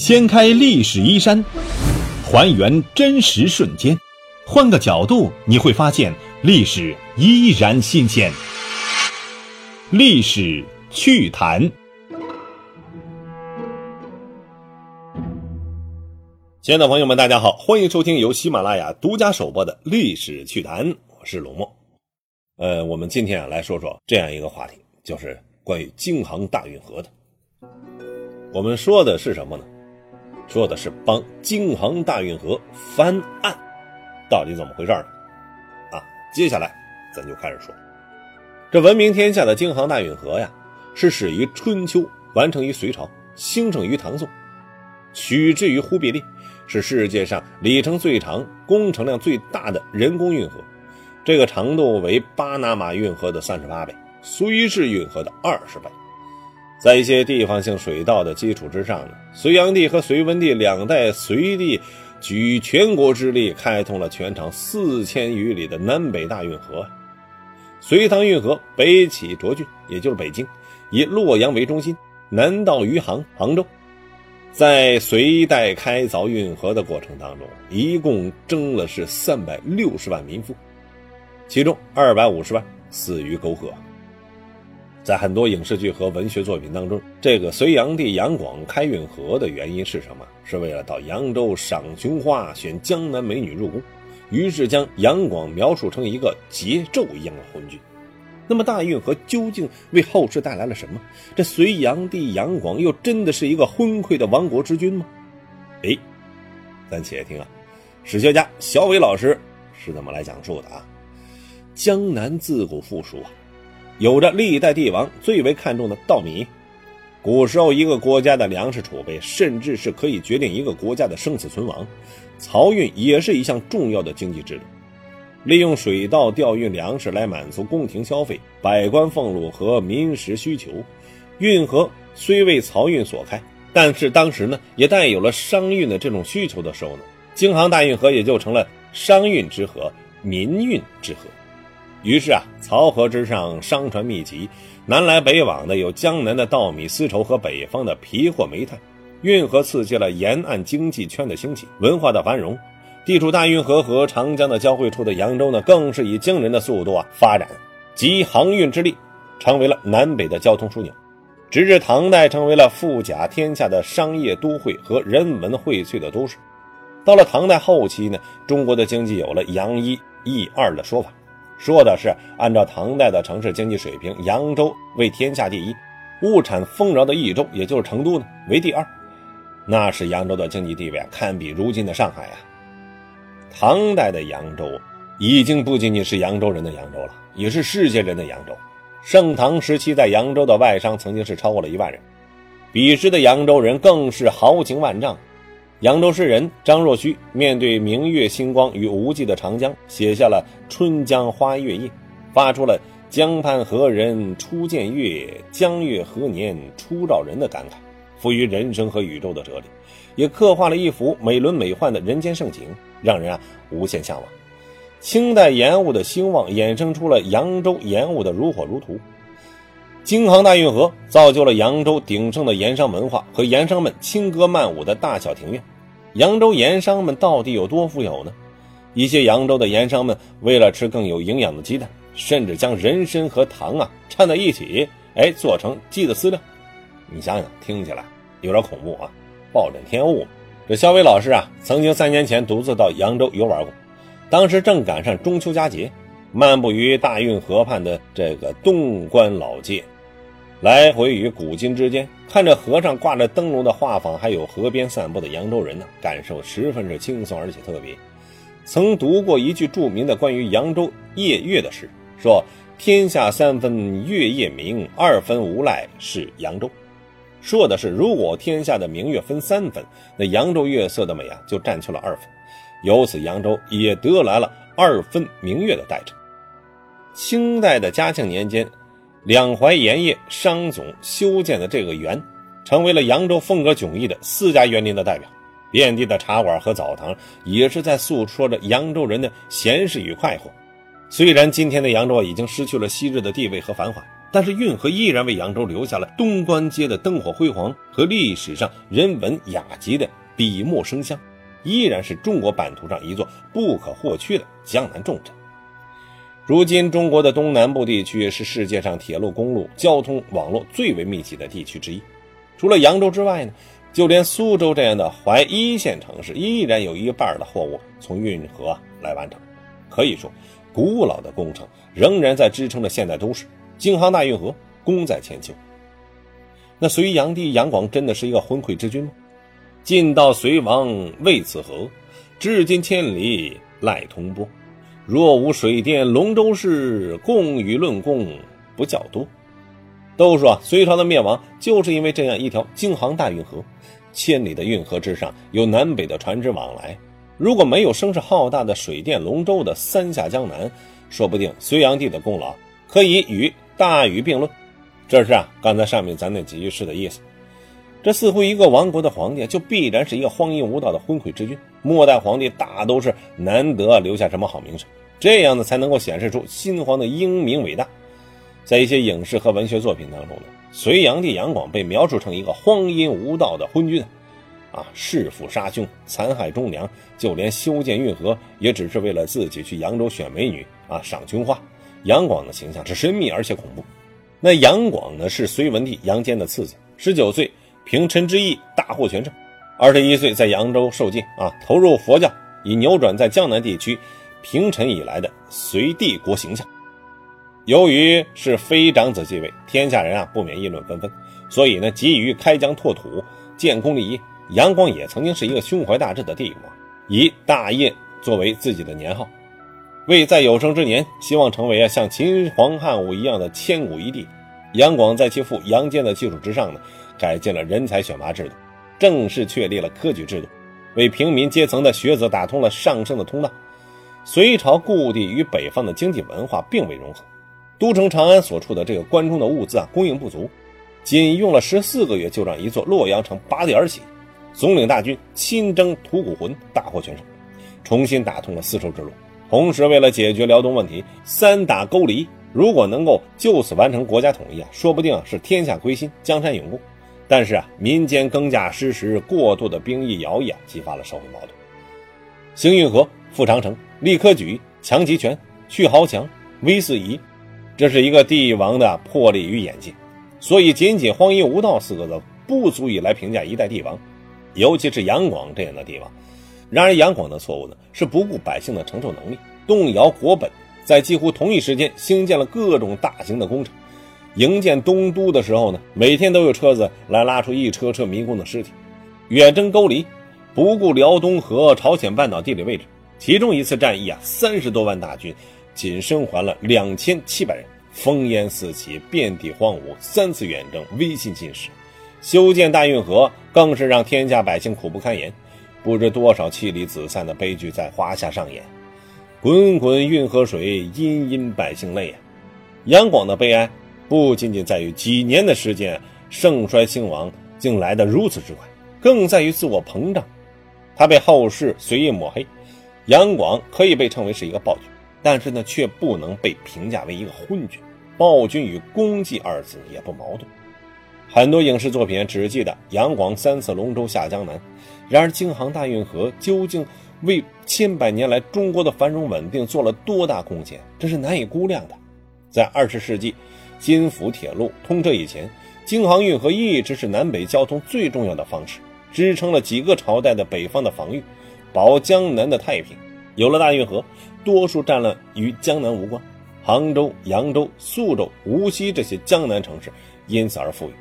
掀开历史衣衫，还原真实瞬间，换个角度你会发现历史依然新鲜。历史趣谈，亲爱的朋友们，大家好，欢迎收听由喜马拉雅独家首播的《历史趣谈》，我是龙墨。呃，我们今天啊来说说这样一个话题，就是关于京杭大运河的。我们说的是什么呢？说的是帮京杭大运河翻案，到底怎么回事呢？啊，接下来咱就开始说，这闻名天下的京杭大运河呀，是始于春秋，完成于隋朝，兴盛于唐宋，取之于忽必烈，是世界上里程最长、工程量最大的人工运河，这个长度为巴拿马运河的三十八倍，苏伊士运河的二十倍。在一些地方性水道的基础之上呢，隋炀帝和隋文帝两代隋帝举全国之力开通了全长四千余里的南北大运河。隋唐运河北起涿郡，也就是北京，以洛阳为中心，南到余杭、杭州。在隋代开凿运河的过程当中，一共征了是三百六十万民夫，其中二百五十万死于沟壑。在很多影视剧和文学作品当中，这个隋炀帝杨广开运河的原因是什么？是为了到扬州赏琼花、选江南美女入宫，于是将杨广描述成一个桀纣一样的昏君。那么大运河究竟为后世带来了什么？这隋炀帝杨广又真的是一个昏聩的亡国之君吗？哎，咱且听啊，史学家小伟老师是怎么来讲述的啊？江南自古富庶啊。有着历代帝王最为看重的稻米，古时候一个国家的粮食储备，甚至是可以决定一个国家的生死存亡。漕运也是一项重要的经济制度，利用水稻调运粮食来满足宫廷消费、百官俸禄和民食需求。运河虽为漕运所开，但是当时呢，也带有了商运的这种需求的时候呢，京杭大运河也就成了商运之河、民运之河。于是啊，漕河之上商船密集，南来北往的有江南的稻米、丝绸和北方的皮货、煤炭。运河刺激了沿岸经济圈的兴起，文化的繁荣。地处大运河和长江的交汇处的扬州呢，更是以惊人的速度啊发展，集航运之力，成为了南北的交通枢纽。直至唐代，成为了富甲天下的商业都会和人文荟萃的都市。到了唐代后期呢，中国的经济有了“扬一抑二”的说法。说的是按照唐代的城市经济水平，扬州为天下第一，物产丰饶的益州，也就是成都呢为第二，那是扬州的经济地位，堪比如今的上海啊。唐代的扬州已经不仅仅是扬州人的扬州了，也是世界人的扬州。盛唐时期在扬州的外商曾经是超过了一万人，彼时的扬州人更是豪情万丈。扬州诗人张若虚面对明月星光与无际的长江，写下了《春江花月夜》，发出了“江畔何人初见月，江月何年初照人”的感慨，赋予人生和宇宙的哲理，也刻画了一幅美轮美奂的人间盛景，让人啊无限向往。清代盐务的兴旺，衍生出了扬州盐务的如火如荼。京杭大运河造就了扬州鼎盛的盐商文化和盐商们轻歌曼舞的大小庭院。扬州盐商们到底有多富有呢？一些扬州的盐商们为了吃更有营养的鸡蛋，甚至将人参和糖啊掺在一起，哎，做成鸡的饲料。你想想，听起来有点恐怖啊！暴殄天物。这肖伟老师啊，曾经三年前独自到扬州游玩过，当时正赶上中秋佳节，漫步于大运河畔的这个东关老街。来回于古今之间，看着河上挂着灯笼的画舫，还有河边散步的扬州人呢，感受十分是轻松而且特别。曾读过一句著名的关于扬州夜月的诗，说：“天下三分月夜明，二分无赖是扬州。”说的是如果天下的明月分三分，那扬州月色的美啊就占去了二分，由此扬州也得来了二分明月的代称。清代的嘉庆年间。两淮盐业商总修建的这个园，成为了扬州风格迥异的四家园林的代表。遍地的茶馆和澡堂，也是在诉说着扬州人的闲适与快活。虽然今天的扬州已经失去了昔日的地位和繁华，但是运河依然为扬州留下了东关街的灯火辉煌和历史上人文雅集的笔墨生香，依然是中国版图上一座不可或缺的江南重镇。如今，中国的东南部地区是世界上铁路、公路交通网络最为密集的地区之一。除了扬州之外呢，就连苏州这样的淮一线城市，依然有一半的货物从运河来完成。可以说，古老的工程仍然在支撑着现代都市。京杭大运河功在千秋。那隋炀帝杨广真的是一个昏聩之君吗？晋到隋亡为此河，至今千里赖通波。若无水电龙舟事，共与论功不较多。都说隋朝的灭亡就是因为这样一条京杭大运河。千里的运河之上有南北的船只往来，如果没有声势浩大的水电龙舟的三下江南，说不定隋炀帝的功劳可以与。大禹并论，这是啊，刚才上面咱那几句诗的意思。这似乎一个亡国的皇帝，就必然是一个荒淫无道的昏聩之君。末代皇帝大都是难得留下什么好名声，这样呢才能够显示出新皇的英明伟大。在一些影视和文学作品当中呢，隋炀帝杨广被描述成一个荒淫无道的昏君，啊，弑父杀兄，残害忠良，就连修建运河也只是为了自己去扬州选美女啊，赏琼花。杨广的形象是神秘而且恐怖。那杨广呢，是隋文帝杨坚的次子，十九岁凭陈之意大获全胜，二十一岁在扬州受戒啊，投入佛教，以扭转在江南地区平陈以来的隋帝国形象。由于是非长子继位，天下人啊不免议论纷纷，所以呢，急于开疆拓土、建功立业。杨广也曾经是一个胸怀大志的帝王，以大业作为自己的年号。为在有生之年，希望成为啊像秦皇汉武一样的千古一帝。杨广在其父杨坚的基础之上呢，改进了人才选拔制度，正式确立了科举制度，为平民阶层的学子打通了上升的通道。隋朝故地与北方的经济文化并未融合，都城长安所处的这个关中的物资啊供应不足，仅用了十四个月就让一座洛阳城拔地而起，总领大军亲征吐谷浑，大获全胜，重新打通了丝绸之路。同时，为了解决辽东问题，三打勾离，如果能够就此完成国家统一啊，说不定是天下归心，江山永固。但是啊，民间更加失实，过度的兵役徭役啊，激发了社会矛盾。兴运河，富长城，立科举，强集权，去豪强，威四夷，这是一个帝王的魄力与眼界。所以，仅仅荒淫无道四个字不足以来评价一代帝王，尤其是杨广这样的帝王。然而，杨广的错误呢，是不顾百姓的承受能力，动摇国本，在几乎同一时间兴建了各种大型的工程。营建东都的时候呢，每天都有车子来拉出一车车民工的尸体。远征勾离，不顾辽东和朝鲜半岛地理位置，其中一次战役啊，三十多万大军仅生还了两千七百人，烽烟四起，遍地荒芜。三次远征，威信尽失。修建大运河，更是让天下百姓苦不堪言。不知多少妻离子散的悲剧在华夏上演，滚滚运河水，殷殷百姓泪啊！杨广的悲哀不仅仅在于几年的时间盛衰兴亡竟来得如此之快，更在于自我膨胀。他被后世随意抹黑，杨广可以被称为是一个暴君，但是呢，却不能被评价为一个昏君。暴君与功绩二字也不矛盾。很多影视作品只记得杨广三次龙舟下江南，然而京杭大运河究竟为千百年来中国的繁荣稳定做了多大贡献，这是难以估量的。在二十世纪京福铁路通车以前，京杭运河一直是南北交通最重要的方式，支撑了几个朝代的北方的防御，保江南的太平。有了大运河，多数战乱与江南无关，杭州、扬州、宿州、无锡这些江南城市因此而富裕。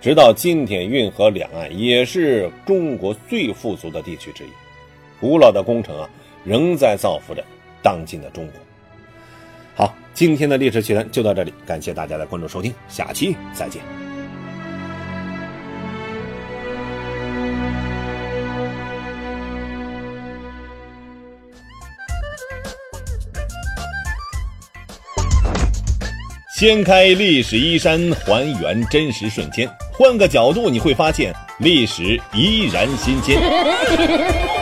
直到今天，运河两岸也是中国最富足的地区之一。古老的工程啊，仍在造福着当今的中国。今天的历史趣谈就到这里，感谢大家的关注收听，下期再见。掀开历史衣衫，还原真实瞬间。换个角度，你会发现历史依然新鲜。